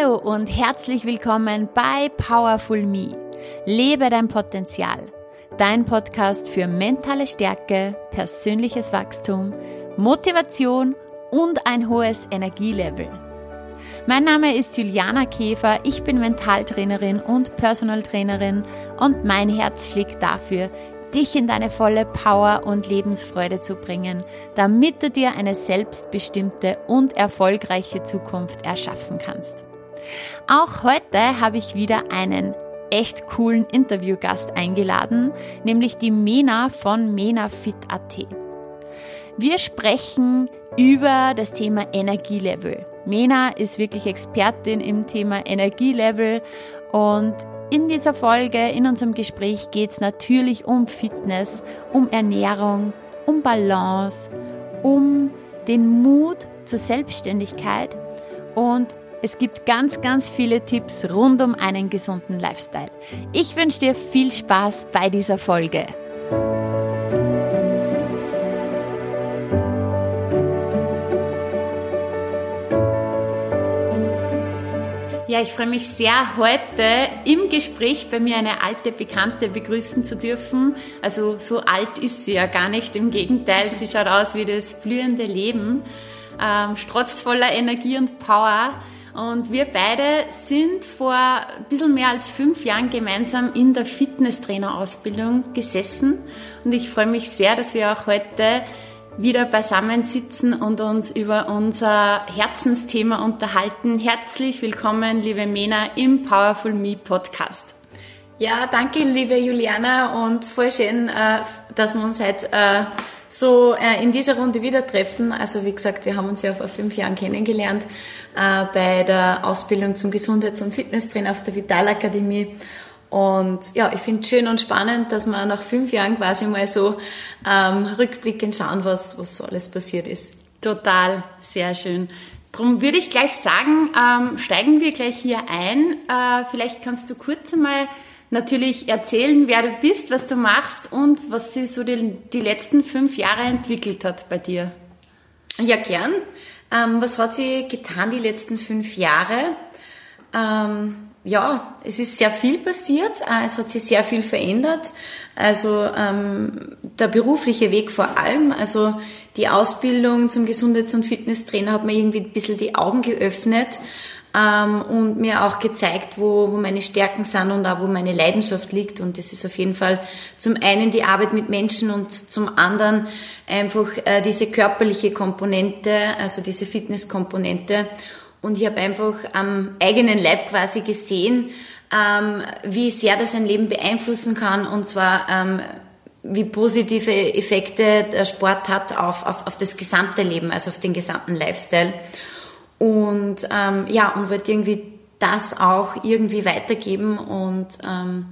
Hallo und herzlich willkommen bei Powerful Me. Lebe dein Potenzial. Dein Podcast für mentale Stärke, persönliches Wachstum, Motivation und ein hohes Energielevel. Mein Name ist Juliana Käfer, ich bin Mentaltrainerin und Personal Trainerin und mein Herz schlägt dafür, dich in deine volle Power und Lebensfreude zu bringen, damit du dir eine selbstbestimmte und erfolgreiche Zukunft erschaffen kannst. Auch heute habe ich wieder einen echt coolen Interviewgast eingeladen, nämlich die Mena von MENAFit.at. Wir sprechen über das Thema Energielevel. Mena ist wirklich Expertin im Thema Energielevel und in dieser Folge, in unserem Gespräch geht es natürlich um Fitness, um Ernährung, um Balance, um den Mut zur Selbstständigkeit und es gibt ganz, ganz viele Tipps rund um einen gesunden Lifestyle. Ich wünsche dir viel Spaß bei dieser Folge. Ja, ich freue mich sehr, heute im Gespräch bei mir eine alte Bekannte begrüßen zu dürfen. Also so alt ist sie ja gar nicht, im Gegenteil, sie schaut aus wie das blühende Leben, ähm, strotzt voller Energie und Power. Und wir beide sind vor ein bisschen mehr als fünf Jahren gemeinsam in der Fitnesstrainerausbildung gesessen. Und ich freue mich sehr, dass wir auch heute wieder beisammensitzen und uns über unser Herzensthema unterhalten. Herzlich willkommen, liebe Mena, im Powerful Me Podcast. Ja, danke, liebe Juliana, und voll schön, äh, dass wir uns heute äh, so äh, in dieser Runde wieder treffen. Also wie gesagt, wir haben uns ja vor fünf Jahren kennengelernt bei der Ausbildung zum Gesundheits- und Fitnesstrainer auf der Vitalakademie. Und ja, ich finde es schön und spannend, dass wir nach fünf Jahren quasi mal so ähm, rückblickend schauen, was, was so alles passiert ist. Total, sehr schön. Darum würde ich gleich sagen, ähm, steigen wir gleich hier ein. Äh, vielleicht kannst du kurz einmal natürlich erzählen, wer du bist, was du machst und was sich so die, die letzten fünf Jahre entwickelt hat bei dir. Ja, gern. Ähm, was hat sich getan die letzten fünf Jahre? Ähm, ja, es ist sehr viel passiert, äh, es hat sich sehr viel verändert. Also ähm, der berufliche Weg vor allem, also die Ausbildung zum Gesundheits- und Fitnesstrainer hat mir irgendwie ein bisschen die Augen geöffnet ähm, und mir auch gezeigt, wo, wo meine Stärken sind und auch wo meine Leidenschaft liegt. Und das ist auf jeden Fall zum einen die Arbeit mit Menschen und zum anderen einfach äh, diese körperliche Komponente, also diese Fitnesskomponente. Und ich habe einfach am eigenen Leib quasi gesehen, ähm, wie sehr das ein Leben beeinflussen kann und zwar ähm, wie positive Effekte der Sport hat auf, auf, auf das gesamte Leben, also auf den gesamten Lifestyle. Und ähm, ja, und wollte irgendwie das auch irgendwie weitergeben und ähm,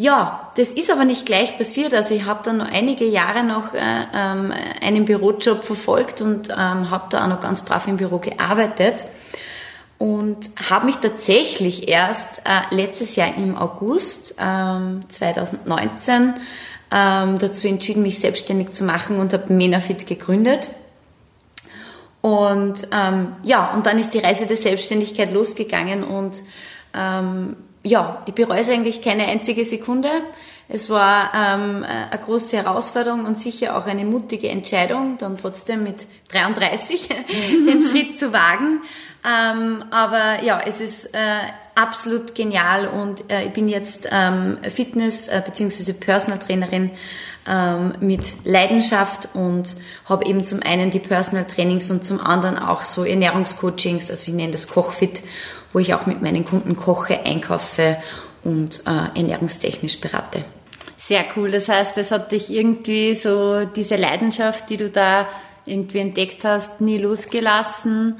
ja, das ist aber nicht gleich passiert. Also ich habe dann noch einige Jahre noch äh, ähm, einen Bürojob verfolgt und ähm, habe da auch noch ganz brav im Büro gearbeitet und habe mich tatsächlich erst äh, letztes Jahr im August ähm, 2019 ähm, dazu entschieden, mich selbstständig zu machen und habe Menafit gegründet. Und ähm, ja, und dann ist die Reise der Selbstständigkeit losgegangen und ähm, ja, ich bereue es eigentlich keine einzige Sekunde. Es war ähm, eine große Herausforderung und sicher auch eine mutige Entscheidung, dann trotzdem mit 33 den Schritt zu wagen. Ähm, aber ja, es ist äh, absolut genial und äh, ich bin jetzt ähm, Fitness- äh, bzw. Personal Trainerin ähm, mit Leidenschaft und habe eben zum einen die Personal Trainings und zum anderen auch so Ernährungscoachings, also ich nenne das Kochfit wo ich auch mit meinen Kunden koche, einkaufe und äh, ernährungstechnisch berate. Sehr cool. Das heißt, es hat dich irgendwie so diese Leidenschaft, die du da irgendwie entdeckt hast, nie losgelassen.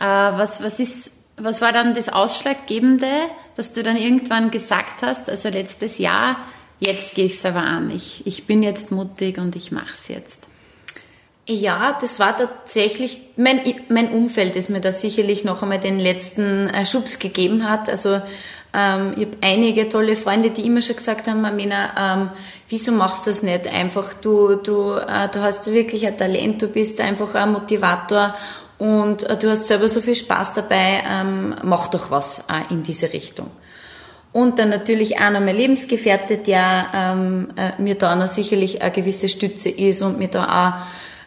Äh, was, was ist, was war dann das Ausschlaggebende, dass du dann irgendwann gesagt hast, also letztes Jahr, jetzt gehe ich es aber an. Ich, ich bin jetzt mutig und ich mache es jetzt. Ja, das war tatsächlich mein, mein Umfeld, das mir da sicherlich noch einmal den letzten äh, Schubs gegeben hat. Also ähm, ich habe einige tolle Freunde, die immer schon gesagt haben, Amina, ähm, wieso machst du das nicht einfach? Du, du, äh, du hast wirklich ein Talent, du bist einfach ein Motivator und äh, du hast selber so viel Spaß dabei, ähm, mach doch was äh, in diese Richtung. Und dann natürlich auch noch mein Lebensgefährte, der ähm, äh, mir da noch sicherlich eine gewisse Stütze ist und mir da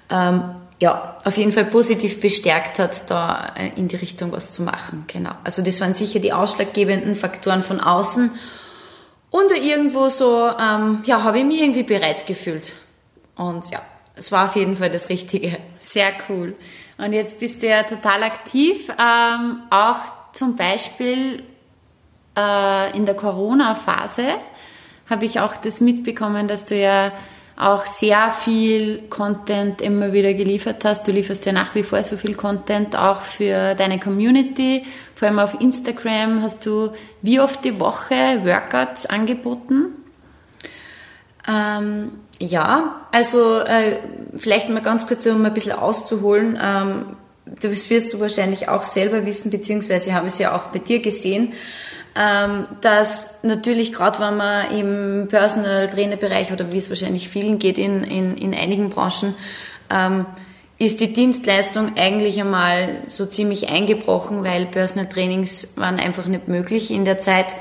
auch ähm, ja, auf jeden Fall positiv bestärkt hat, da äh, in die Richtung was zu machen. Genau. Also das waren sicher die ausschlaggebenden Faktoren von außen. Und irgendwo so, ähm, ja, habe ich mich irgendwie bereit gefühlt. Und ja, es war auf jeden Fall das Richtige. Sehr cool. Und jetzt bist du ja total aktiv, ähm, auch zum Beispiel äh, in der Corona-Phase habe ich auch das mitbekommen, dass du ja auch sehr viel Content immer wieder geliefert hast. Du lieferst ja nach wie vor so viel Content auch für deine Community. Vor allem auf Instagram hast du wie oft die Woche Workouts angeboten? Ähm, ja, also äh, vielleicht mal ganz kurz, um ein bisschen auszuholen. Ähm, das wirst du wahrscheinlich auch selber wissen, beziehungsweise habe es ja auch bei dir gesehen, ähm, dass natürlich gerade wenn man im Personal Trainer Bereich oder wie es wahrscheinlich vielen geht in, in, in einigen Branchen, ähm, ist die Dienstleistung eigentlich einmal so ziemlich eingebrochen, weil Personal Trainings waren einfach nicht möglich in der Zeit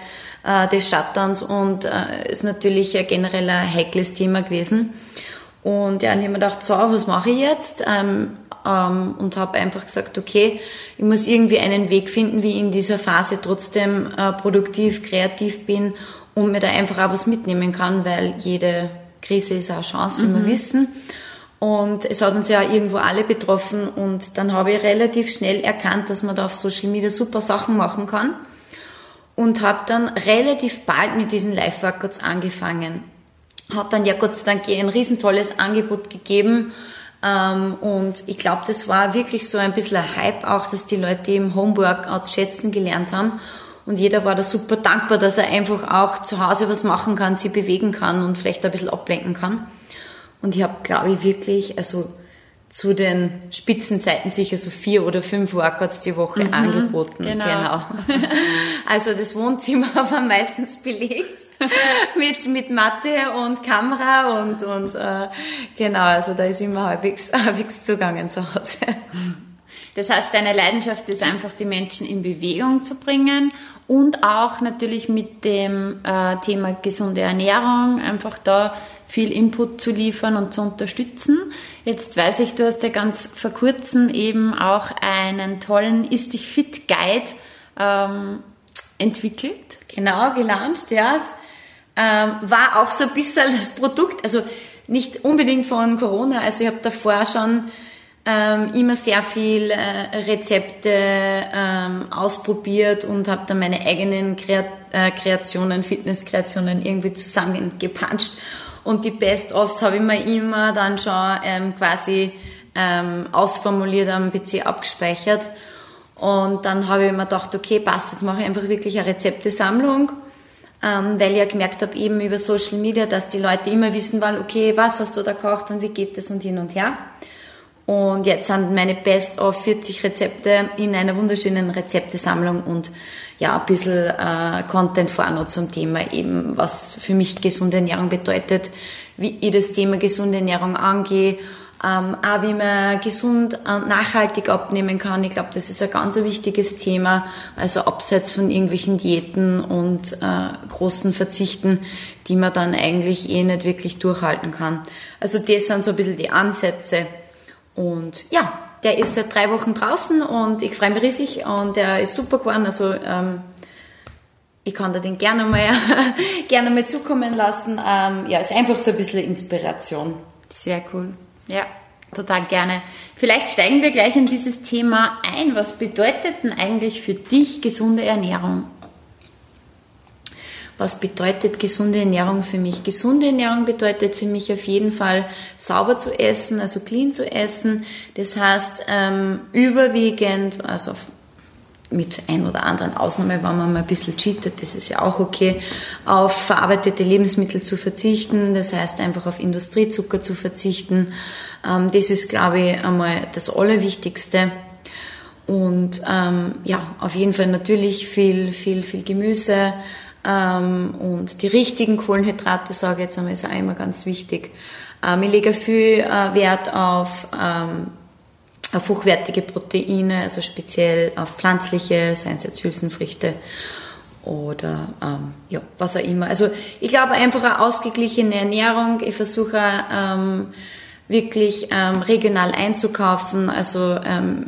äh, des Shutdowns und äh, ist natürlich ein generell ein heikles Thema gewesen. Und ja, habe ich mir gedacht, so, was mache ich jetzt? Ähm, ähm, und habe einfach gesagt, okay, ich muss irgendwie einen Weg finden, wie ich in dieser Phase trotzdem äh, produktiv, kreativ bin und mir da einfach auch was mitnehmen kann, weil jede Krise ist auch eine Chance, wie mhm. wir wissen. Und es hat uns ja irgendwo alle betroffen und dann habe ich relativ schnell erkannt, dass man da auf Social Media super Sachen machen kann und habe dann relativ bald mit diesen Live-Workouts angefangen. Hat dann ja Gott sei Dank ein riesentolles Angebot gegeben und ich glaube, das war wirklich so ein bisschen ein Hype auch, dass die Leute im Homeworkouts schätzen gelernt haben und jeder war da super dankbar, dass er einfach auch zu Hause was machen kann, sie bewegen kann und vielleicht ein bisschen ablenken kann. Und ich habe, glaube ich, wirklich, also zu den Spitzenzeiten sicher so vier oder fünf Workouts die Woche mhm, angeboten. Genau. genau. Also das Wohnzimmer war meistens belegt mit, mit Matte und Kamera und, und äh, genau, also da ist immer halbwegs, halbwegs zugangen zu Hause. Das heißt, deine Leidenschaft ist einfach, die Menschen in Bewegung zu bringen und auch natürlich mit dem äh, Thema gesunde Ernährung einfach da viel Input zu liefern und zu unterstützen. Jetzt weiß ich, du hast ja ganz vor kurzem eben auch einen tollen Ist dich fit Guide ähm, entwickelt. Genau, gelauncht, ja. Ähm, war auch so ein bisschen das Produkt, also nicht unbedingt von Corona, also ich habe davor schon ähm, immer sehr viel äh, Rezepte ähm, ausprobiert und habe dann meine eigenen Kreat äh, Kreationen, Fitnesskreationen irgendwie zusammengepanscht und die Best-ofs habe ich mir immer dann schon ähm, quasi ähm, ausformuliert am PC abgespeichert. Und dann habe ich mir gedacht, okay, passt, jetzt mache ich einfach wirklich eine Rezeptesammlung, ähm, weil ich ja gemerkt habe, eben über Social Media, dass die Leute immer wissen wollen, okay, was hast du da gekocht und wie geht das und hin und her. Und jetzt sind meine Best of 40 Rezepte in einer wunderschönen Rezeptesammlung und ja, ein bisschen äh, Content vorne zum Thema eben, was für mich gesunde Ernährung bedeutet, wie ich das Thema gesunde Ernährung angehe, ähm, auch wie man gesund und nachhaltig abnehmen kann. Ich glaube, das ist ein ganz wichtiges Thema. Also abseits von irgendwelchen Diäten und äh, großen Verzichten, die man dann eigentlich eh nicht wirklich durchhalten kann. Also das sind so ein bisschen die Ansätze. Und ja, der ist seit drei Wochen draußen und ich freue mich riesig und der ist super geworden. Also ähm, ich kann da den gerne mal, gerne mal zukommen lassen. Ähm, ja, ist einfach so ein bisschen Inspiration. Sehr cool. Ja, total gerne. Vielleicht steigen wir gleich in dieses Thema ein. Was bedeutet denn eigentlich für dich gesunde Ernährung? Was bedeutet gesunde Ernährung für mich? Gesunde Ernährung bedeutet für mich auf jeden Fall sauber zu essen, also clean zu essen. Das heißt ähm, überwiegend, also mit ein oder anderen Ausnahme, wenn man mal ein bisschen cheatet, das ist ja auch okay, auf verarbeitete Lebensmittel zu verzichten, das heißt einfach auf Industriezucker zu verzichten. Ähm, das ist, glaube ich, einmal das Allerwichtigste. Und ähm, ja, auf jeden Fall natürlich viel, viel, viel Gemüse, und die richtigen Kohlenhydrate, sage ich jetzt einmal, ist auch immer ganz wichtig. Ähm, ich lege viel äh, Wert auf ähm, auf hochwertige Proteine, also speziell auf pflanzliche, seien es jetzt Hülsenfrüchte oder ähm, ja, was auch immer. Also ich glaube einfach eine ausgeglichene Ernährung. Ich versuche ähm, wirklich ähm, regional einzukaufen. Also ähm,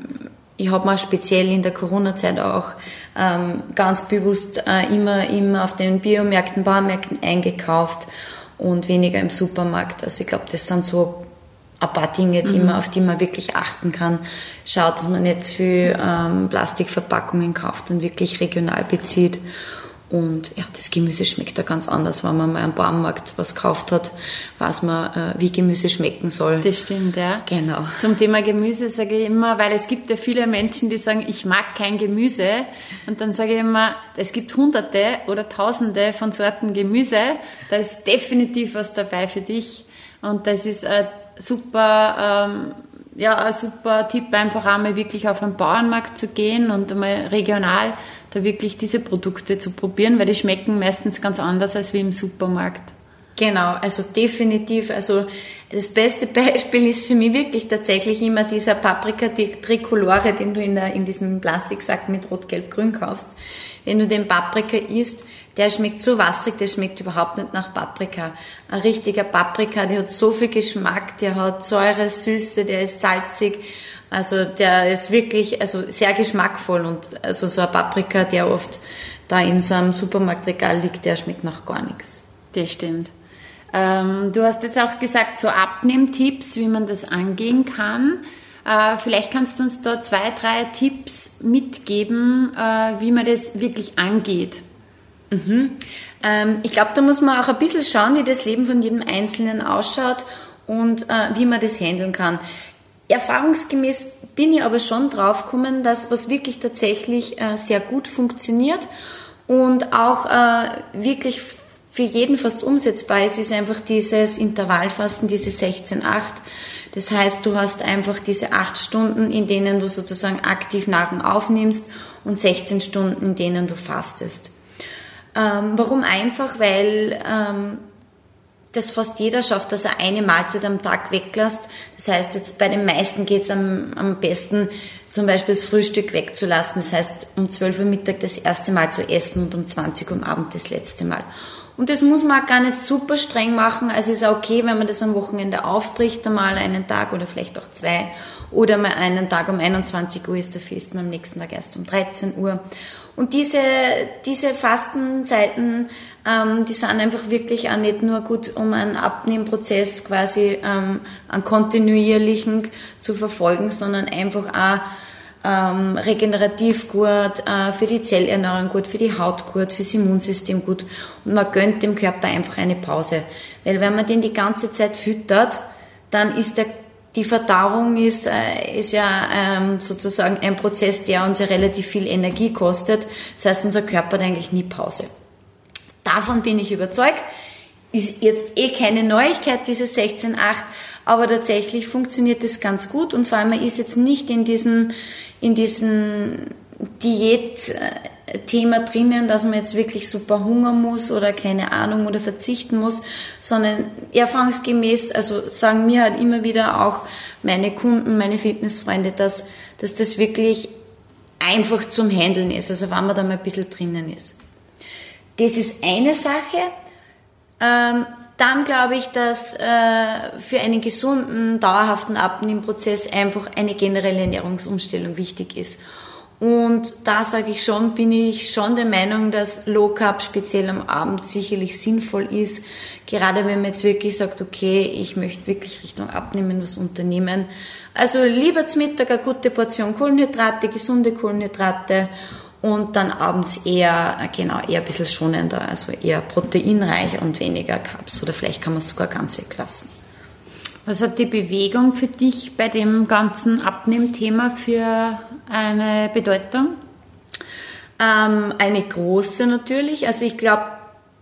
ich habe mal speziell in der Corona-Zeit auch ähm, ganz bewusst äh, immer, immer auf den Biomärkten, Baumärkten eingekauft und weniger im Supermarkt. Also ich glaube, das sind so ein paar Dinge, die mhm. man, auf die man wirklich achten kann. Schaut, dass man nicht zu viel ähm, Plastikverpackungen kauft und wirklich regional bezieht. Und ja, das Gemüse schmeckt da ganz anders. Wenn man mal am Baumarkt was gekauft hat, weiß man, äh, wie Gemüse schmecken soll. Das stimmt, ja. Genau. Zum Thema Gemüse sage ich immer, weil es gibt ja viele Menschen, die sagen, ich mag kein Gemüse. Und dann sage ich immer, es gibt hunderte oder tausende von Sorten Gemüse. Da ist definitiv was dabei für dich. Und das ist ein super, ähm, ja, ein super Tipp, einfach einmal wirklich auf einen Bauernmarkt zu gehen und einmal regional da wirklich diese Produkte zu probieren, weil die schmecken meistens ganz anders als wie im Supermarkt. Genau, also definitiv. Also das beste Beispiel ist für mich wirklich tatsächlich immer dieser Paprika Tricolore, den du in, der, in diesem Plastiksack mit Rot-Gelb-Grün kaufst. Wenn du den Paprika isst, der schmeckt so wasserig, der schmeckt überhaupt nicht nach Paprika. Ein richtiger Paprika, der hat so viel Geschmack, der hat Säure, Süße, der ist salzig also der ist wirklich also sehr geschmackvoll und also so ein Paprika, der oft da in so einem Supermarktregal liegt, der schmeckt nach gar nichts. Das stimmt. Ähm, du hast jetzt auch gesagt, so Abnehmtipps, wie man das angehen kann. Äh, vielleicht kannst du uns da zwei, drei Tipps mitgeben, äh, wie man das wirklich angeht. Mhm. Ähm, ich glaube, da muss man auch ein bisschen schauen, wie das Leben von jedem Einzelnen ausschaut und äh, wie man das handeln kann. Erfahrungsgemäß bin ich aber schon draufgekommen, dass was wirklich tatsächlich äh, sehr gut funktioniert und auch äh, wirklich für jeden fast umsetzbar ist, ist einfach dieses Intervallfasten, diese 16-8. Das heißt, du hast einfach diese 8 Stunden, in denen du sozusagen aktiv Nahrung aufnimmst und 16 Stunden, in denen du fastest. Ähm, warum einfach? Weil ähm, das fast jeder schafft, dass er eine Mahlzeit am Tag weglässt. Das heißt, jetzt bei den meisten geht es am, am besten, zum Beispiel das Frühstück wegzulassen. Das heißt, um 12 Uhr Mittag das erste Mal zu essen und um 20 Uhr am Abend das letzte Mal. Und das muss man auch gar nicht super streng machen. Also ist auch okay, wenn man das am Wochenende aufbricht, einmal einen Tag oder vielleicht auch zwei. Oder mal einen Tag um 21 Uhr ist der Fest, am nächsten Tag erst um 13 Uhr. Und diese, diese Fastenzeiten, ähm, die sind einfach wirklich auch nicht nur gut, um einen Abnehmprozess quasi ähm, einen kontinuierlichen zu verfolgen, sondern einfach auch ähm, regenerativ gut, äh, für die Zellerneuerung gut, für die Haut gut, fürs Immunsystem gut. Und man gönnt dem Körper einfach eine Pause. Weil wenn man den die ganze Zeit füttert, dann ist der die Verdauung ist, äh, ist ja ähm, sozusagen ein Prozess, der uns ja relativ viel Energie kostet. Das heißt, unser Körper hat eigentlich nie Pause. Davon bin ich überzeugt. Ist jetzt eh keine Neuigkeit, dieses 16.8, aber tatsächlich funktioniert es ganz gut und vor allem man ist jetzt nicht in diesem, in diesem Diät, Thema drinnen, dass man jetzt wirklich super hungern muss oder keine Ahnung oder verzichten muss, sondern erfahrungsgemäß, also sagen mir halt immer wieder auch meine Kunden, meine Fitnessfreunde, dass, dass das wirklich einfach zum Handeln ist, also wenn man da mal ein bisschen drinnen ist. Das ist eine Sache. Ähm, dann glaube ich, dass äh, für einen gesunden, dauerhaften Abnehmprozess einfach eine generelle Ernährungsumstellung wichtig ist. Und da sage ich schon, bin ich schon der Meinung, dass Low Carb speziell am Abend sicherlich sinnvoll ist. Gerade wenn man jetzt wirklich sagt, okay, ich möchte wirklich Richtung Abnehmen was unternehmen. Also lieber zum Mittag eine gute Portion Kohlenhydrate, gesunde Kohlenhydrate und dann abends eher, genau, eher ein bisschen schonender, also eher proteinreich und weniger Carbs oder vielleicht kann man es sogar ganz weglassen. Was hat die Bewegung für dich bei dem ganzen Abnehmthema für eine Bedeutung? Ähm, eine große natürlich. Also ich glaube,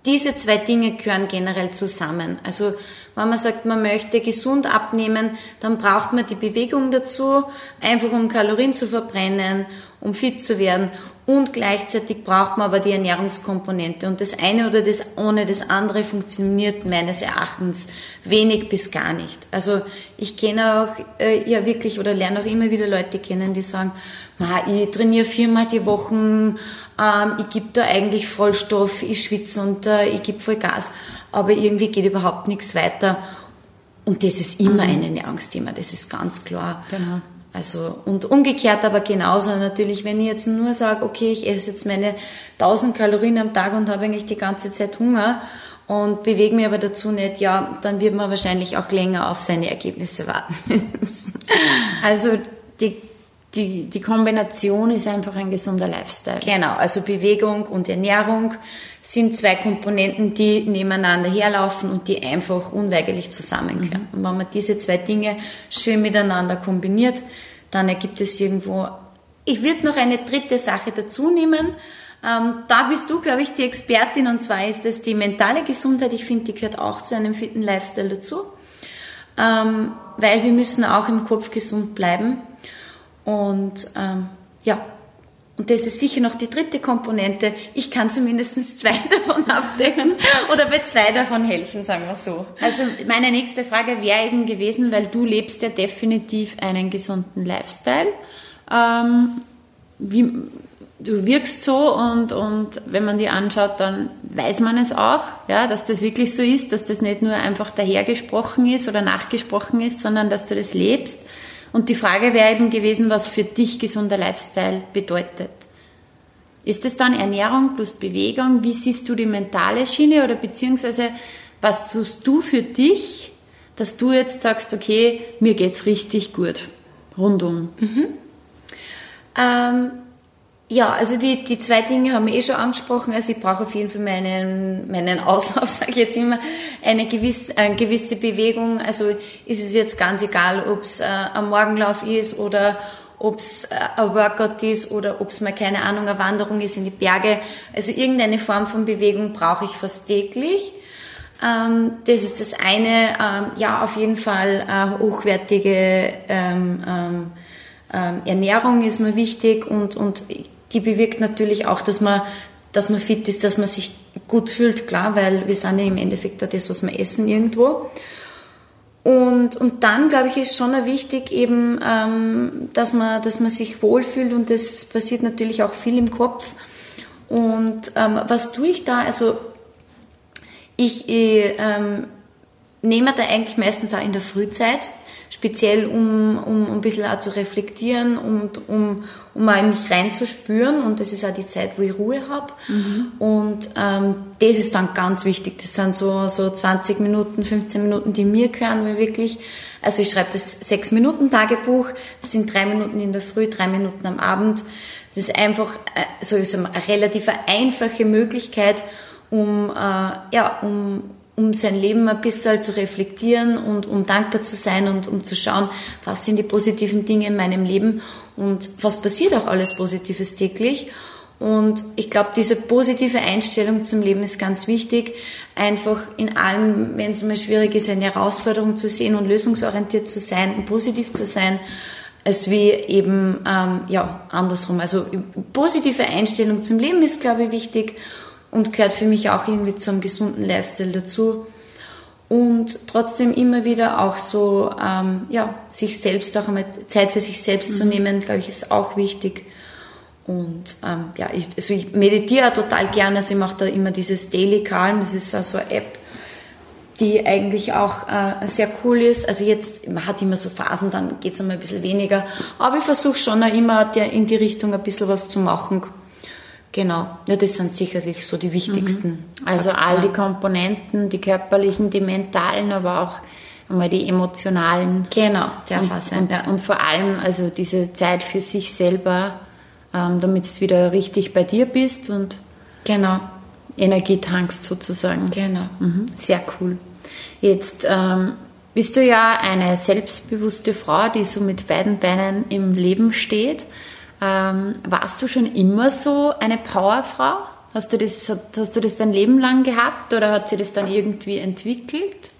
diese zwei Dinge gehören generell zusammen. Also wenn man sagt, man möchte gesund abnehmen, dann braucht man die Bewegung dazu, einfach um Kalorien zu verbrennen, um fit zu werden. Und gleichzeitig braucht man aber die Ernährungskomponente. Und das eine oder das ohne das andere funktioniert meines Erachtens wenig bis gar nicht. Also ich kenne auch äh, ja wirklich oder lerne auch immer wieder Leute kennen, die sagen, ich trainiere viermal die Woche, ähm, ich gebe da eigentlich Vollstoff, ich schwitze und äh, ich gebe voll Gas, aber irgendwie geht überhaupt nichts weiter. Und das ist immer ein Ernährungsthema, das ist ganz klar. Genau. Also, und umgekehrt aber genauso natürlich, wenn ich jetzt nur sage, okay, ich esse jetzt meine 1000 Kalorien am Tag und habe eigentlich die ganze Zeit Hunger und bewege mich aber dazu nicht, ja, dann wird man wahrscheinlich auch länger auf seine Ergebnisse warten. also, die, die, die Kombination ist einfach ein gesunder Lifestyle. Genau, also Bewegung und Ernährung sind zwei Komponenten, die nebeneinander herlaufen und die einfach unweigerlich zusammengehören. Mhm. Und wenn man diese zwei Dinge schön miteinander kombiniert, dann ergibt es irgendwo. Ich würde noch eine dritte Sache dazu nehmen. Ähm, da bist du, glaube ich, die Expertin und zwar ist es die mentale Gesundheit. Ich finde, die gehört auch zu einem fitten Lifestyle dazu, ähm, weil wir müssen auch im Kopf gesund bleiben und ähm, ja, und das ist sicher noch die dritte Komponente. Ich kann zumindest zwei davon abdecken oder bei zwei davon helfen, sagen wir so. Also meine nächste Frage wäre eben gewesen, weil du lebst ja definitiv einen gesunden Lifestyle. Ähm, wie, du wirkst so und, und wenn man dir anschaut, dann weiß man es auch, ja, dass das wirklich so ist, dass das nicht nur einfach dahergesprochen ist oder nachgesprochen ist, sondern dass du das lebst. Und die Frage wäre eben gewesen, was für dich gesunder Lifestyle bedeutet. Ist es dann Ernährung plus Bewegung? Wie siehst du die mentale Schiene oder beziehungsweise was tust du für dich, dass du jetzt sagst, okay, mir geht's richtig gut, rundum? Mhm. Ähm, ja, also die, die zwei Dinge haben wir eh schon angesprochen. Also ich brauche auf jeden Fall meinen, meinen Auslauf, sage ich jetzt immer, eine gewisse, eine gewisse Bewegung. Also ist es jetzt ganz egal, ob es äh, ein Morgenlauf ist oder ob es äh, ein Workout ist oder ob es mal, keine Ahnung, eine Wanderung ist in die Berge. Also irgendeine Form von Bewegung brauche ich fast täglich. Ähm, das ist das eine. Ähm, ja, auf jeden Fall äh, hochwertige ähm, ähm, ähm Ernährung ist mir wichtig und, und die bewirkt natürlich auch, dass man, dass man fit ist, dass man sich gut fühlt, klar, weil wir sind ja im Endeffekt da das, was wir essen irgendwo. Und, und dann, glaube ich, ist schon wichtig eben, ähm, dass, man, dass man sich wohlfühlt und das passiert natürlich auch viel im Kopf. Und ähm, was tue ich da? Also ich ähm, nehme da eigentlich meistens auch in der Frühzeit speziell um, um, um ein bisschen auch zu reflektieren und um, um mal in mich reinzuspüren. Und das ist auch die Zeit, wo ich Ruhe habe. Mhm. Und ähm, das ist dann ganz wichtig. Das sind so, so 20 Minuten, 15 Minuten, die mir gehören, weil wirklich, also ich schreibe das 6 Minuten Tagebuch, das sind drei Minuten in der Früh, drei Minuten am Abend. Das ist einfach äh, so ist eine relativ einfache Möglichkeit, um, äh, ja, um, um sein Leben ein bisschen zu reflektieren und um dankbar zu sein und um zu schauen, was sind die positiven Dinge in meinem Leben und was passiert auch alles Positives täglich. Und ich glaube, diese positive Einstellung zum Leben ist ganz wichtig. Einfach in allem, wenn es mal schwierig ist, eine Herausforderung zu sehen und lösungsorientiert zu sein und positiv zu sein, als wie eben ähm, ja andersrum. Also positive Einstellung zum Leben ist, glaube ich, wichtig und gehört für mich auch irgendwie zum gesunden Lifestyle dazu. Und trotzdem immer wieder auch so, ähm, ja, sich selbst auch einmal Zeit für sich selbst mhm. zu nehmen, glaube ich, ist auch wichtig. Und ähm, ja, ich, also ich meditiere total gerne, also ich mache da immer dieses Daily Calm, das ist so eine App, die eigentlich auch äh, sehr cool ist. Also jetzt, man hat immer so Phasen, dann geht es einmal ein bisschen weniger. Aber ich versuche schon immer in die Richtung ein bisschen was zu machen. Genau, ja, das sind sicherlich so die wichtigsten. Mhm. Also Faktoren. all die Komponenten, die körperlichen, die mentalen, aber auch einmal die emotionalen. Genau, der und. Und, ja. und vor allem also diese Zeit für sich selber, ähm, damit du wieder richtig bei dir bist und genau. Energie tankst sozusagen. Genau. Mhm. Sehr cool. Jetzt ähm, bist du ja eine selbstbewusste Frau, die so mit beiden Beinen im Leben steht. Ähm, warst du schon immer so eine Powerfrau? Hast du das, hast du das dein Leben lang gehabt oder hat sich das dann irgendwie entwickelt?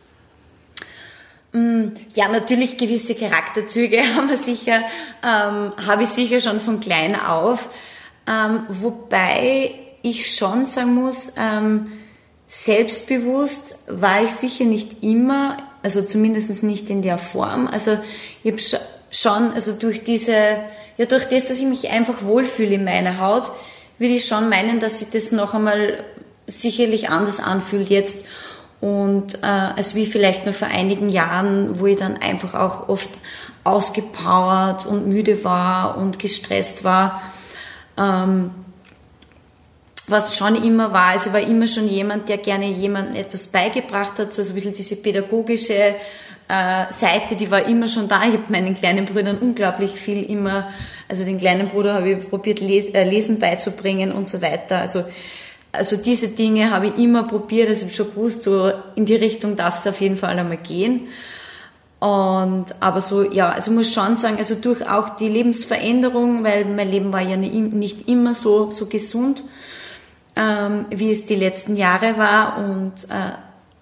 Mm, ja, natürlich gewisse Charakterzüge haben sicher, ähm, habe ich sicher schon von klein auf. Ähm, wobei ich schon sagen muss, ähm, selbstbewusst war ich sicher nicht immer, also zumindest nicht in der Form. Also ich habe schon, also durch diese, ja durch das, dass ich mich einfach wohlfühle in meiner Haut, würde ich schon meinen, dass sich das noch einmal sicherlich anders anfühlt jetzt und äh, als wie vielleicht nur vor einigen Jahren, wo ich dann einfach auch oft ausgepowert und müde war und gestresst war. Ähm, was schon immer war, also war immer schon jemand, der gerne jemandem etwas beigebracht hat, so ein bisschen diese pädagogische äh, Seite, die war immer schon da. Ich habe meinen kleinen Brüdern unglaublich viel immer, also den kleinen Bruder habe ich probiert, äh, Lesen beizubringen und so weiter. Also, also diese Dinge habe ich immer probiert, also ich habe schon gewusst, so in die Richtung darf es auf jeden Fall einmal gehen. Und, aber so, ja, also muss schon sagen, also durch auch die Lebensveränderung, weil mein Leben war ja nicht immer so, so gesund, ähm, wie es die letzten Jahre war. Und äh,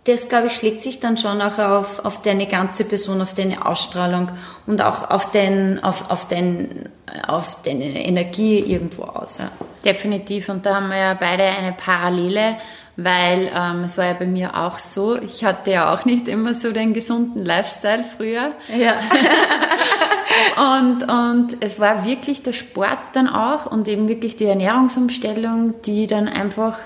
das, glaube ich, schlägt sich dann schon auch auf, auf deine ganze Person, auf deine Ausstrahlung und auch auf, den, auf, auf, den, auf deine Energie irgendwo aus. Ja. Definitiv. Und da haben wir ja beide eine Parallele weil ähm, es war ja bei mir auch so, ich hatte ja auch nicht immer so den gesunden Lifestyle früher. Ja. und, und es war wirklich der Sport dann auch und eben wirklich die Ernährungsumstellung, die dann einfach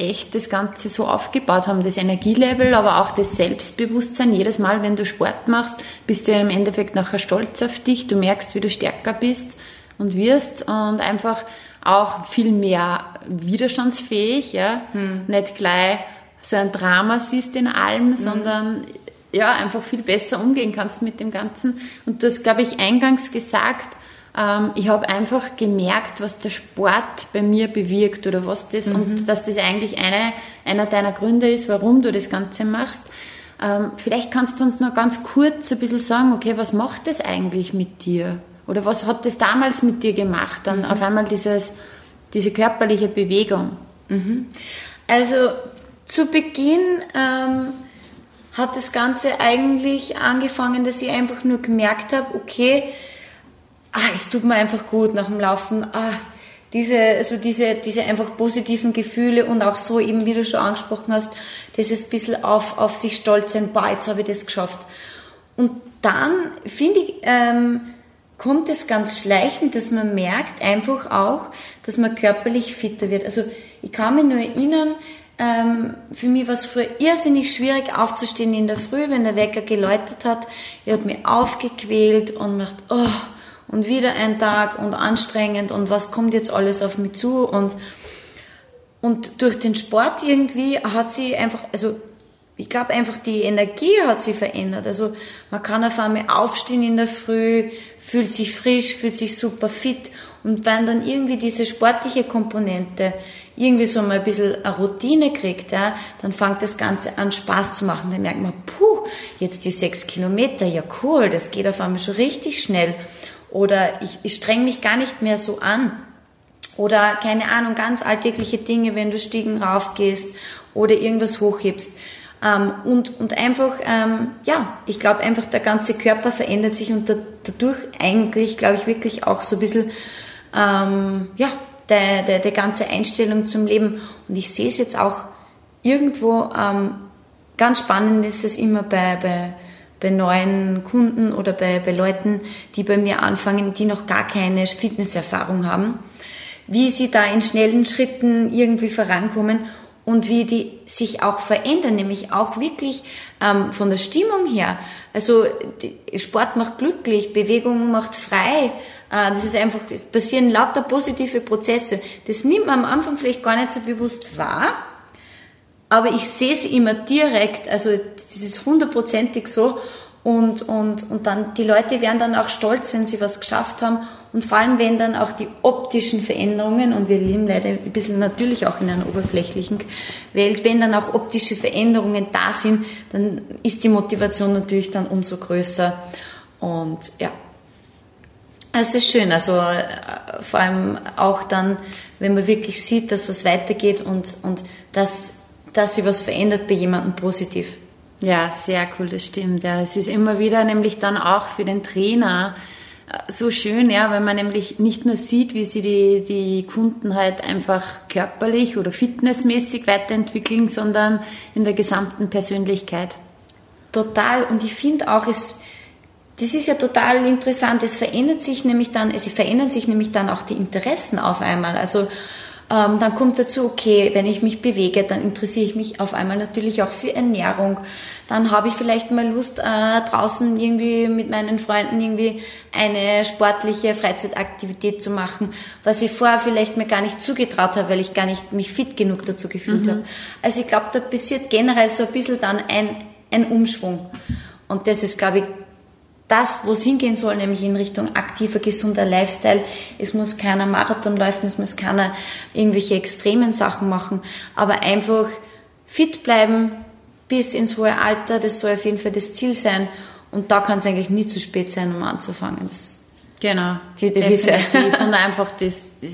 echt das Ganze so aufgebaut haben, das Energielevel, aber auch das Selbstbewusstsein. Jedes Mal, wenn du Sport machst, bist du ja im Endeffekt nachher stolz auf dich, du merkst, wie du stärker bist und wirst und einfach auch viel mehr widerstandsfähig, ja, hm. nicht gleich so ein Drama siehst in allem, mhm. sondern ja, einfach viel besser umgehen kannst mit dem Ganzen. Und du hast, glaube ich, eingangs gesagt, ähm, ich habe einfach gemerkt, was der Sport bei mir bewirkt oder was das mhm. und dass das eigentlich eine, einer deiner Gründe ist, warum du das Ganze machst. Ähm, vielleicht kannst du uns noch ganz kurz ein bisschen sagen, okay, was macht das eigentlich mit dir? Oder was hat das damals mit dir gemacht, dann mhm. auf einmal dieses, diese körperliche Bewegung? Mhm. Also zu Beginn ähm, hat das Ganze eigentlich angefangen, dass ich einfach nur gemerkt habe, okay, ah, es tut mir einfach gut nach dem Laufen. Ah, diese, also diese, diese einfach positiven Gefühle und auch so eben, wie du schon angesprochen hast, dieses bisschen auf, auf sich stolz sein, boah, jetzt habe ich das geschafft. Und dann finde ich, ähm, kommt es ganz schleichend, dass man merkt einfach auch, dass man körperlich fitter wird. Also ich kann mich nur erinnern, ähm, für mich war es früher irrsinnig schwierig aufzustehen in der Früh, wenn der Wecker geläutet hat. Ich habe mich aufgequält und mir gedacht, oh, und wieder ein Tag und anstrengend und was kommt jetzt alles auf mich zu und und durch den Sport irgendwie hat sie einfach, also ich glaube einfach, die Energie hat sich verändert. Also man kann auf einmal aufstehen in der Früh, fühlt sich frisch, fühlt sich super fit. Und wenn dann irgendwie diese sportliche Komponente irgendwie so mal ein bisschen eine Routine kriegt, ja, dann fängt das Ganze an Spaß zu machen. Dann merkt man, puh, jetzt die sechs Kilometer, ja cool, das geht auf einmal schon richtig schnell. Oder ich, ich streng mich gar nicht mehr so an. Oder keine Ahnung, ganz alltägliche Dinge, wenn du Stiegen raufgehst oder irgendwas hochhebst ähm, und, und einfach, ähm, ja, ich glaube einfach, der ganze Körper verändert sich und da, dadurch eigentlich, glaube ich, wirklich auch so ein bisschen, ähm, ja, der, der, der ganze Einstellung zum Leben. Und ich sehe es jetzt auch irgendwo, ähm, ganz spannend ist es immer bei, bei, bei neuen Kunden oder bei, bei Leuten, die bei mir anfangen, die noch gar keine Fitnesserfahrung haben, wie sie da in schnellen Schritten irgendwie vorankommen und wie die sich auch verändern, nämlich auch wirklich ähm, von der Stimmung her. Also Sport macht glücklich, Bewegung macht frei. Äh, das ist einfach, es passieren lauter positive Prozesse. Das nimmt man am Anfang vielleicht gar nicht so bewusst wahr, aber ich sehe es immer direkt, also das ist hundertprozentig so und, und, und dann, die Leute werden dann auch stolz, wenn sie was geschafft haben und vor allem, wenn dann auch die optischen Veränderungen, und wir leben leider ein bisschen natürlich auch in einer oberflächlichen Welt, wenn dann auch optische Veränderungen da sind, dann ist die Motivation natürlich dann umso größer. Und ja, Es ist schön, also äh, vor allem auch dann, wenn man wirklich sieht, dass was weitergeht und, und dass, dass sich was verändert bei jemandem positiv. Ja, sehr cool, das stimmt. Ja, es ist immer wieder nämlich dann auch für den Trainer äh, so schön, ja, wenn man nämlich nicht nur sieht, wie sie die, die Kunden halt einfach körperlich oder fitnessmäßig weiterentwickeln, sondern in der gesamten Persönlichkeit. Total. Und ich finde auch, es, das ist ja total interessant. Es verändert sich nämlich dann, es verändern sich nämlich dann auch die Interessen auf einmal. Also ähm, dann kommt dazu, okay, wenn ich mich bewege, dann interessiere ich mich auf einmal natürlich auch für Ernährung. Dann habe ich vielleicht mal Lust, äh, draußen irgendwie mit meinen Freunden irgendwie eine sportliche Freizeitaktivität zu machen, was ich vorher vielleicht mir gar nicht zugetraut habe, weil ich gar nicht mich fit genug dazu gefühlt mhm. habe. Also ich glaube, da passiert generell so ein bisschen dann ein, ein Umschwung. Und das ist, glaube ich, das, wo es hingehen soll, nämlich in Richtung aktiver, gesunder Lifestyle. Es muss keiner Marathon laufen, es muss keiner irgendwelche extremen Sachen machen, aber einfach fit bleiben bis ins hohe Alter, das soll auf jeden Fall das Ziel sein. Und da kann es eigentlich nie zu spät sein, um anzufangen. Das genau. Die Devise. Und einfach das, das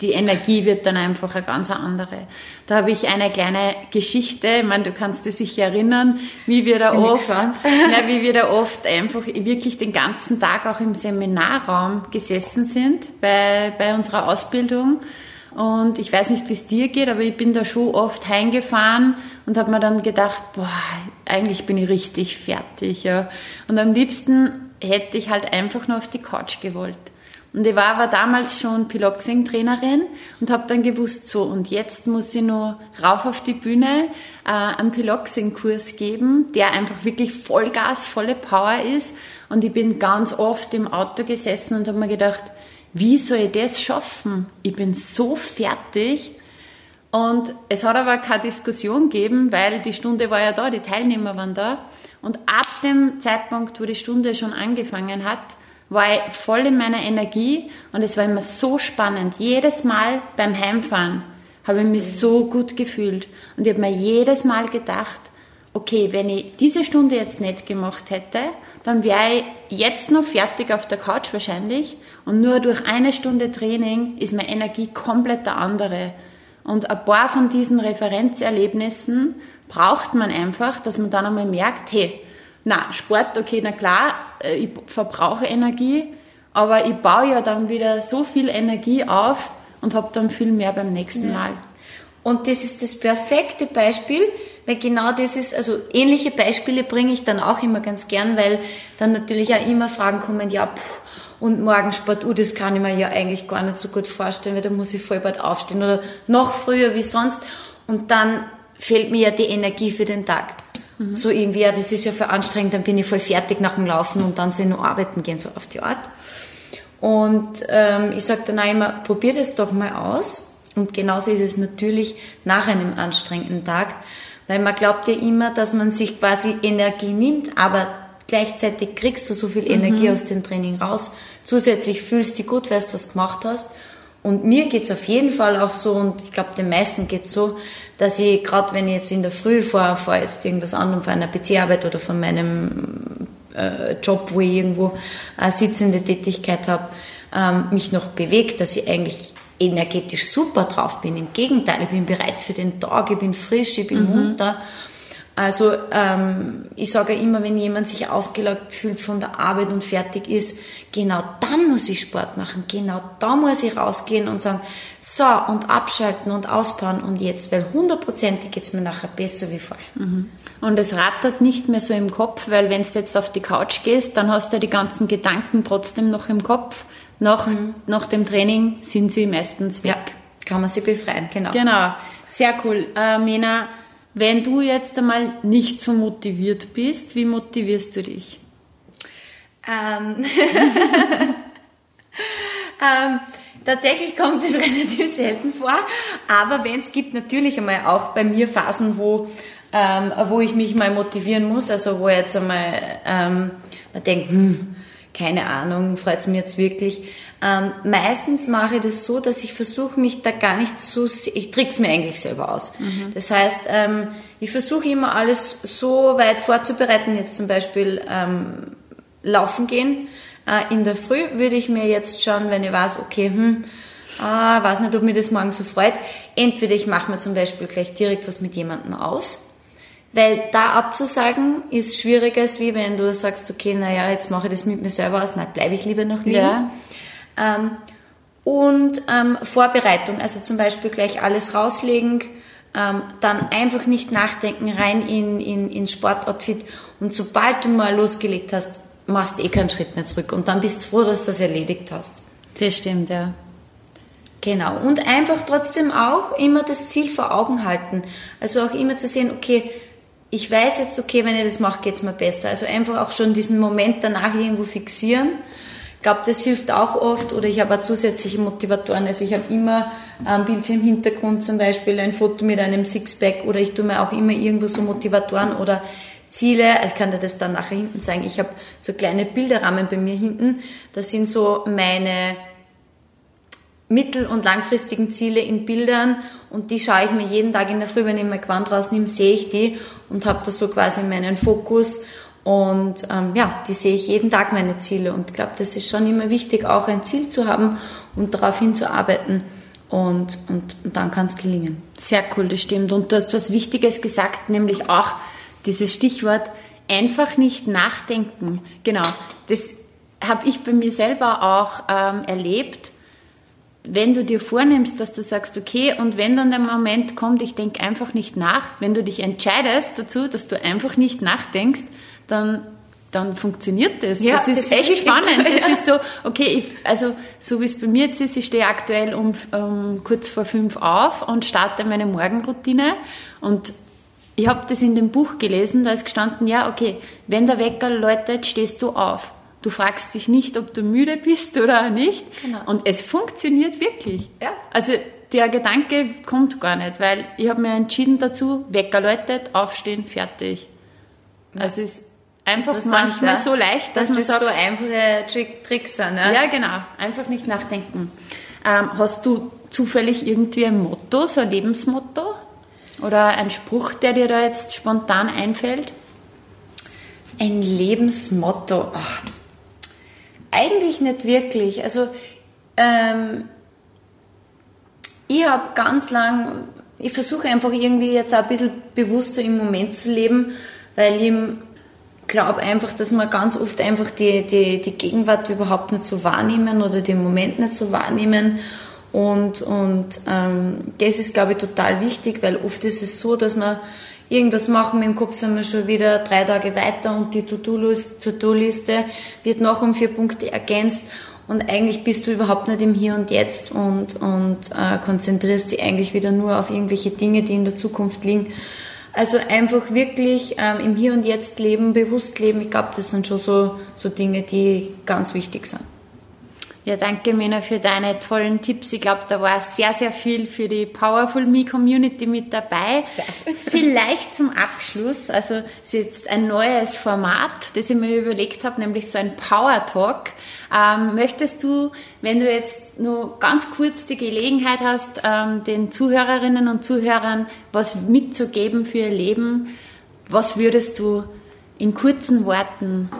die Energie wird dann einfach eine ganz andere. Da habe ich eine kleine Geschichte, ich meine, du kannst dich sicher erinnern, wie wir da oft, ja, wie wir da oft einfach wirklich den ganzen Tag auch im Seminarraum gesessen sind bei, bei unserer Ausbildung. Und ich weiß nicht, wie es dir geht, aber ich bin da schon oft heimgefahren und habe mir dann gedacht, boah, eigentlich bin ich richtig fertig. Ja. Und am liebsten hätte ich halt einfach nur auf die Couch gewollt. Und ich war aber damals schon Piloxing-Trainerin und habe dann gewusst, so und jetzt muss ich nur rauf auf die Bühne äh, einen Piloxing-Kurs geben, der einfach wirklich Vollgas, volle Power ist. Und ich bin ganz oft im Auto gesessen und habe mir gedacht, wie soll ich das schaffen? Ich bin so fertig. Und es hat aber keine Diskussion gegeben, weil die Stunde war ja da, die Teilnehmer waren da. Und ab dem Zeitpunkt, wo die Stunde schon angefangen hat, war ich voll in meiner Energie und es war immer so spannend. Jedes Mal beim Heimfahren habe ich mich so gut gefühlt und ich habe mir jedes Mal gedacht, okay, wenn ich diese Stunde jetzt nicht gemacht hätte, dann wäre ich jetzt noch fertig auf der Couch wahrscheinlich und nur durch eine Stunde Training ist meine Energie komplett der andere. Und ein paar von diesen Referenzerlebnissen braucht man einfach, dass man dann einmal merkt, hey, na, Sport, okay, na klar, äh, ich verbrauche Energie, aber ich baue ja dann wieder so viel Energie auf und habe dann viel mehr beim nächsten ja. Mal. Und das ist das perfekte Beispiel, weil genau das ist, also ähnliche Beispiele bringe ich dann auch immer ganz gern, weil dann natürlich auch immer Fragen kommen, ja, pff, und Morgensport, uh, das kann ich mir ja eigentlich gar nicht so gut vorstellen, weil da muss ich voll bald aufstehen oder noch früher wie sonst. Und dann fehlt mir ja die Energie für den Tag. Mhm. So irgendwie, ja, das ist ja für anstrengend, dann bin ich voll fertig nach dem Laufen und dann soll ich noch arbeiten gehen, so auf die Art. Und ähm, ich sage dann auch immer, probier das doch mal aus. Und genauso ist es natürlich nach einem anstrengenden Tag, weil man glaubt ja immer, dass man sich quasi Energie nimmt, aber gleichzeitig kriegst du so viel Energie mhm. aus dem Training raus. Zusätzlich fühlst du dich gut, weißt, was du gemacht hast. Und mir geht's auf jeden Fall auch so, und ich glaube, den meisten geht's so, dass ich, gerade wenn ich jetzt in der Früh vor, vor jetzt irgendwas anderem, vor einer PC-Arbeit oder von meinem äh, Job, wo ich irgendwo eine sitzende Tätigkeit habe, ähm, mich noch bewegt, dass ich eigentlich energetisch super drauf bin. Im Gegenteil, ich bin bereit für den Tag, ich bin frisch, ich bin mhm. munter. Also ähm, ich sage immer, wenn jemand sich ausgelaugt fühlt von der Arbeit und fertig ist, genau dann muss ich Sport machen, genau da muss ich rausgehen und sagen, so und abschalten und ausbauen und jetzt, weil hundertprozentig geht es mir nachher besser wie vorher. Mhm. Und es rattert nicht mehr so im Kopf, weil wenn du jetzt auf die Couch gehst, dann hast du die ganzen Gedanken trotzdem noch im Kopf. Nach, mhm. nach dem Training sind sie meistens weg. Ja, kann man sie befreien, genau. Genau, sehr cool. Äh, Mena, wenn du jetzt einmal nicht so motiviert bist, wie motivierst du dich? Ähm, ähm, tatsächlich kommt es relativ selten vor, aber wenn es gibt natürlich einmal auch bei mir Phasen, wo, ähm, wo ich mich mal motivieren muss, also wo jetzt einmal ähm, man denkt, hm, keine Ahnung, freut es mir jetzt wirklich. Ähm, meistens mache ich das so, dass ich versuche, mich da gar nicht so, ich trick's mir eigentlich selber aus. Mhm. Das heißt, ähm, ich versuche immer alles so weit vorzubereiten, jetzt zum Beispiel ähm, laufen gehen, Äh, in der Früh würde ich mir jetzt schon, wenn ich weiß, okay, hm, äh, weiß nicht, ob mir das morgen so freut, entweder ich mache mir zum Beispiel gleich direkt was mit jemandem aus, weil da abzusagen ist schwieriger, als wie wenn du sagst, okay, naja, jetzt mache ich das mit mir selber aus, nein, bleibe ich lieber noch liegen. Ja. Ähm, und ähm, Vorbereitung, also zum Beispiel gleich alles rauslegen, ähm, dann einfach nicht nachdenken, rein in, in, in Sportoutfit und sobald du mal losgelegt hast, machst du eh keinen Schritt mehr zurück und dann bist du froh, dass du das erledigt hast. Das stimmt, ja. Genau. Und einfach trotzdem auch immer das Ziel vor Augen halten. Also auch immer zu sehen, okay, ich weiß jetzt, okay, wenn ich das mache, geht es mir besser. Also einfach auch schon diesen Moment danach irgendwo fixieren ich glaube, das hilft auch oft. Oder ich habe auch zusätzliche Motivatoren. Also ich habe immer am Bildschirmhintergrund zum Beispiel ein Foto mit einem Sixpack oder ich tue mir auch immer irgendwo so Motivatoren oder Ziele. Ich kann dir das dann nachher hinten zeigen. Ich habe so kleine Bilderrahmen bei mir hinten. Das sind so meine mittel- und langfristigen Ziele in Bildern und die schaue ich mir jeden Tag in der Früh, wenn ich mein Quant rausnehme, sehe ich die und habe das so quasi meinen Fokus und ähm, ja, die sehe ich jeden Tag meine Ziele und ich glaube, das ist schon immer wichtig, auch ein Ziel zu haben und darauf hinzuarbeiten. Und, und, und dann kann es gelingen. Sehr cool, das stimmt. Und du hast was Wichtiges gesagt, nämlich auch dieses Stichwort einfach nicht nachdenken. Genau, das habe ich bei mir selber auch ähm, erlebt. Wenn du dir vornimmst, dass du sagst, okay, und wenn dann der Moment kommt, ich denke einfach nicht nach, wenn du dich entscheidest dazu, dass du einfach nicht nachdenkst, dann dann funktioniert das. Ja, das ist das echt ist spannend. So, ja. Das ist so, okay, ich, also so wie es bei mir jetzt ist, ich stehe aktuell um, um kurz vor fünf auf und starte meine Morgenroutine und ich habe das in dem Buch gelesen, da ist gestanden, ja, okay, wenn der Wecker läutet, stehst du auf. Du fragst dich nicht, ob du müde bist oder nicht. Genau. Und es funktioniert wirklich. Ja. Also der Gedanke kommt gar nicht, weil ich habe mir entschieden dazu, Wecker läutet, aufstehen, fertig. Ja. Also es ist einfach manchmal so leicht, dass, dass das sagt, so einfache Trick, Tricks sind. Ja? ja, genau. Einfach nicht nachdenken. Ähm, hast du zufällig irgendwie ein Motto, so ein Lebensmotto? Oder ein Spruch, der dir da jetzt spontan einfällt? Ein Lebensmotto? Ach, eigentlich nicht wirklich. Also ähm, ich habe ganz lang, ich versuche einfach irgendwie jetzt auch ein bisschen bewusster im Moment zu leben, weil ich glaube einfach, dass wir ganz oft einfach die, die, die Gegenwart überhaupt nicht so wahrnehmen oder den Moment nicht so wahrnehmen. Und, und ähm, das ist, glaube ich, total wichtig, weil oft ist es so, dass wir irgendwas machen, dem Kopf sind wir schon wieder drei Tage weiter und die To-Do-Liste wird noch um vier Punkte ergänzt und eigentlich bist du überhaupt nicht im Hier und Jetzt und, und äh, konzentrierst dich eigentlich wieder nur auf irgendwelche Dinge, die in der Zukunft liegen. Also einfach wirklich ähm, im Hier und Jetzt leben, bewusst leben. Ich glaube, das sind schon so, so Dinge, die ganz wichtig sind. Ja, danke Mena für deine tollen Tipps. Ich glaube, da war sehr, sehr viel für die Powerful Me Community mit dabei. Sehr schön. Vielleicht zum Abschluss, also es ist jetzt ein neues Format, das ich mir überlegt habe, nämlich so ein Power Talk. Ähm, möchtest du, wenn du jetzt nur ganz kurz die Gelegenheit hast, ähm, den Zuhörerinnen und Zuhörern was mitzugeben für ihr Leben, was würdest du in kurzen Worten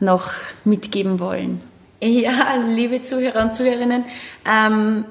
noch mitgeben wollen? Ja, liebe Zuhörer und Zuhörerinnen, ähm,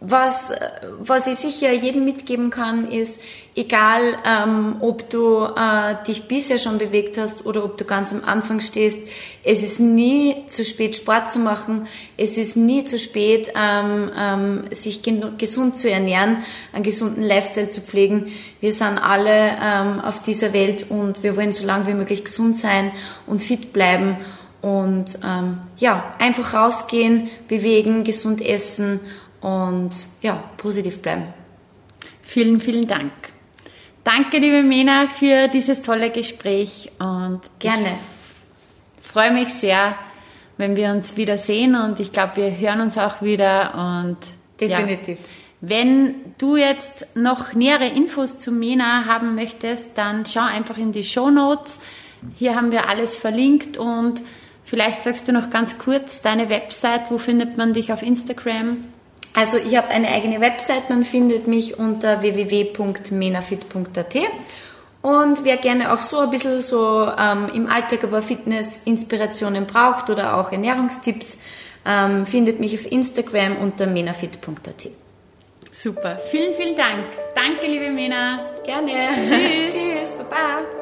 was, was ich sicher jedem mitgeben kann, ist, egal ähm, ob du äh, dich bisher schon bewegt hast oder ob du ganz am Anfang stehst, es ist nie zu spät, Sport zu machen. Es ist nie zu spät, ähm, ähm, sich gesund zu ernähren, einen gesunden Lifestyle zu pflegen. Wir sind alle ähm, auf dieser Welt und wir wollen so lange wie möglich gesund sein und fit bleiben. Und ähm, ja, einfach rausgehen, bewegen, gesund essen und ja, positiv bleiben. Vielen, vielen Dank. Danke, liebe Mena, für dieses tolle Gespräch und gerne. Ich freue mich sehr, wenn wir uns wieder sehen und ich glaube, wir hören uns auch wieder und definitiv. Ja, wenn du jetzt noch nähere Infos zu Mena haben möchtest, dann schau einfach in die Show Notes. Hier haben wir alles verlinkt und vielleicht sagst du noch ganz kurz deine Website, wo findet man dich auf Instagram? Also ich habe eine eigene Website, man findet mich unter www.menafit.at Und wer gerne auch so ein bisschen so ähm, im Alltag aber Fitness-Inspirationen braucht oder auch Ernährungstipps, ähm, findet mich auf Instagram unter menafit.at. Super, vielen, vielen Dank. Danke, liebe Mena. Gerne. Tschüss. Tschüss, Baba.